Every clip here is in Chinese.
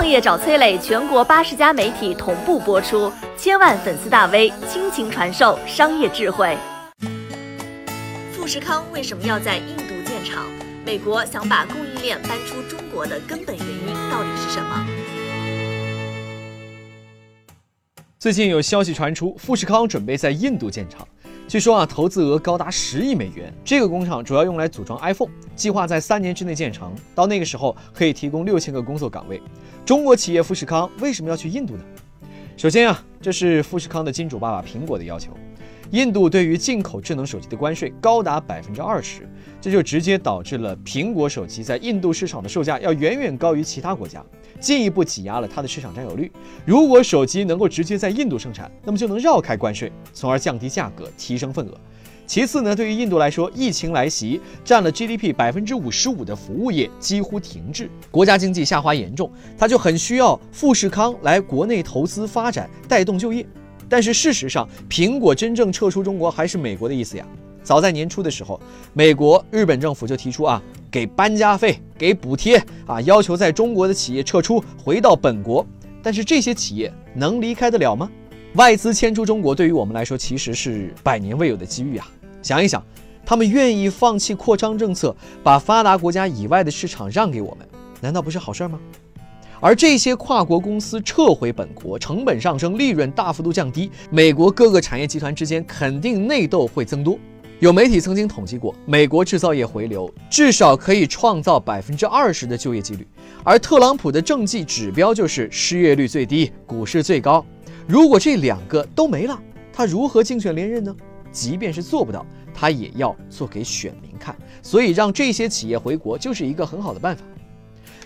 创业找崔磊，全国八十家媒体同步播出，千万粉丝大 V 倾情传授商业智慧。富士康为什么要在印度建厂？美国想把供应链搬出中国的根本原因到底是什么？最近有消息传出，富士康准备在印度建厂。据说啊，投资额高达十亿美元。这个工厂主要用来组装 iPhone，计划在三年之内建成。到那个时候，可以提供六千个工作岗位。中国企业富士康为什么要去印度呢？首先啊，这是富士康的金主爸爸苹果的要求。印度对于进口智能手机的关税高达百分之二十，这就直接导致了苹果手机在印度市场的售价要远远高于其他国家，进一步挤压了它的市场占有率。如果手机能够直接在印度生产，那么就能绕开关税，从而降低价格，提升份额。其次呢，对于印度来说，疫情来袭，占了 GDP 百分之五十五的服务业几乎停滞，国家经济下滑严重，它就很需要富士康来国内投资发展，带动就业。但是事实上，苹果真正撤出中国还是美国的意思呀。早在年初的时候，美国、日本政府就提出啊，给搬家费、给补贴啊，要求在中国的企业撤出，回到本国。但是这些企业能离开得了吗？外资迁出中国，对于我们来说其实是百年未有的机遇啊。想一想，他们愿意放弃扩张政策，把发达国家以外的市场让给我们，难道不是好事吗？而这些跨国公司撤回本国，成本上升，利润大幅度降低，美国各个产业集团之间肯定内斗会增多。有媒体曾经统计过，美国制造业回流至少可以创造百分之二十的就业几率，而特朗普的政绩指标就是失业率最低，股市最高。如果这两个都没了，他如何竞选连任呢？即便是做不到，他也要做给选民看。所以让这些企业回国就是一个很好的办法。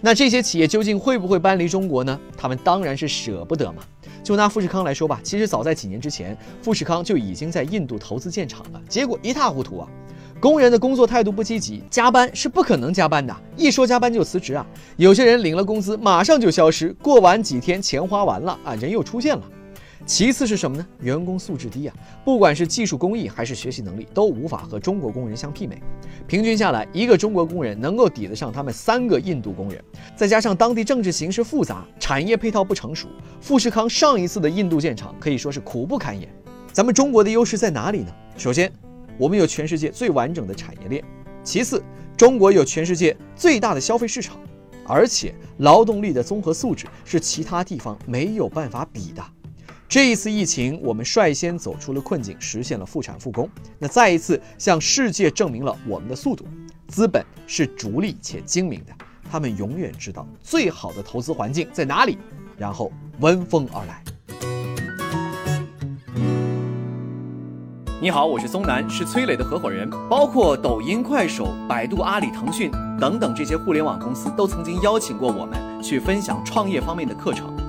那这些企业究竟会不会搬离中国呢？他们当然是舍不得嘛。就拿富士康来说吧，其实早在几年之前，富士康就已经在印度投资建厂了，结果一塌糊涂啊。工人的工作态度不积极，加班是不可能加班的，一说加班就辞职啊。有些人领了工资马上就消失，过完几天钱花完了啊，人又出现了。其次是什么呢？员工素质低啊，不管是技术工艺还是学习能力，都无法和中国工人相媲美。平均下来，一个中国工人能够抵得上他们三个印度工人。再加上当地政治形势复杂，产业配套不成熟，富士康上一次的印度建厂可以说是苦不堪言。咱们中国的优势在哪里呢？首先，我们有全世界最完整的产业链；其次，中国有全世界最大的消费市场，而且劳动力的综合素质是其他地方没有办法比的。这一次疫情，我们率先走出了困境，实现了复产复工。那再一次向世界证明了我们的速度。资本是逐利且精明的，他们永远知道最好的投资环境在哪里，然后闻风而来。你好，我是松南，是崔磊的合伙人。包括抖音、快手、百度、阿里、腾讯等等这些互联网公司，都曾经邀请过我们去分享创业方面的课程。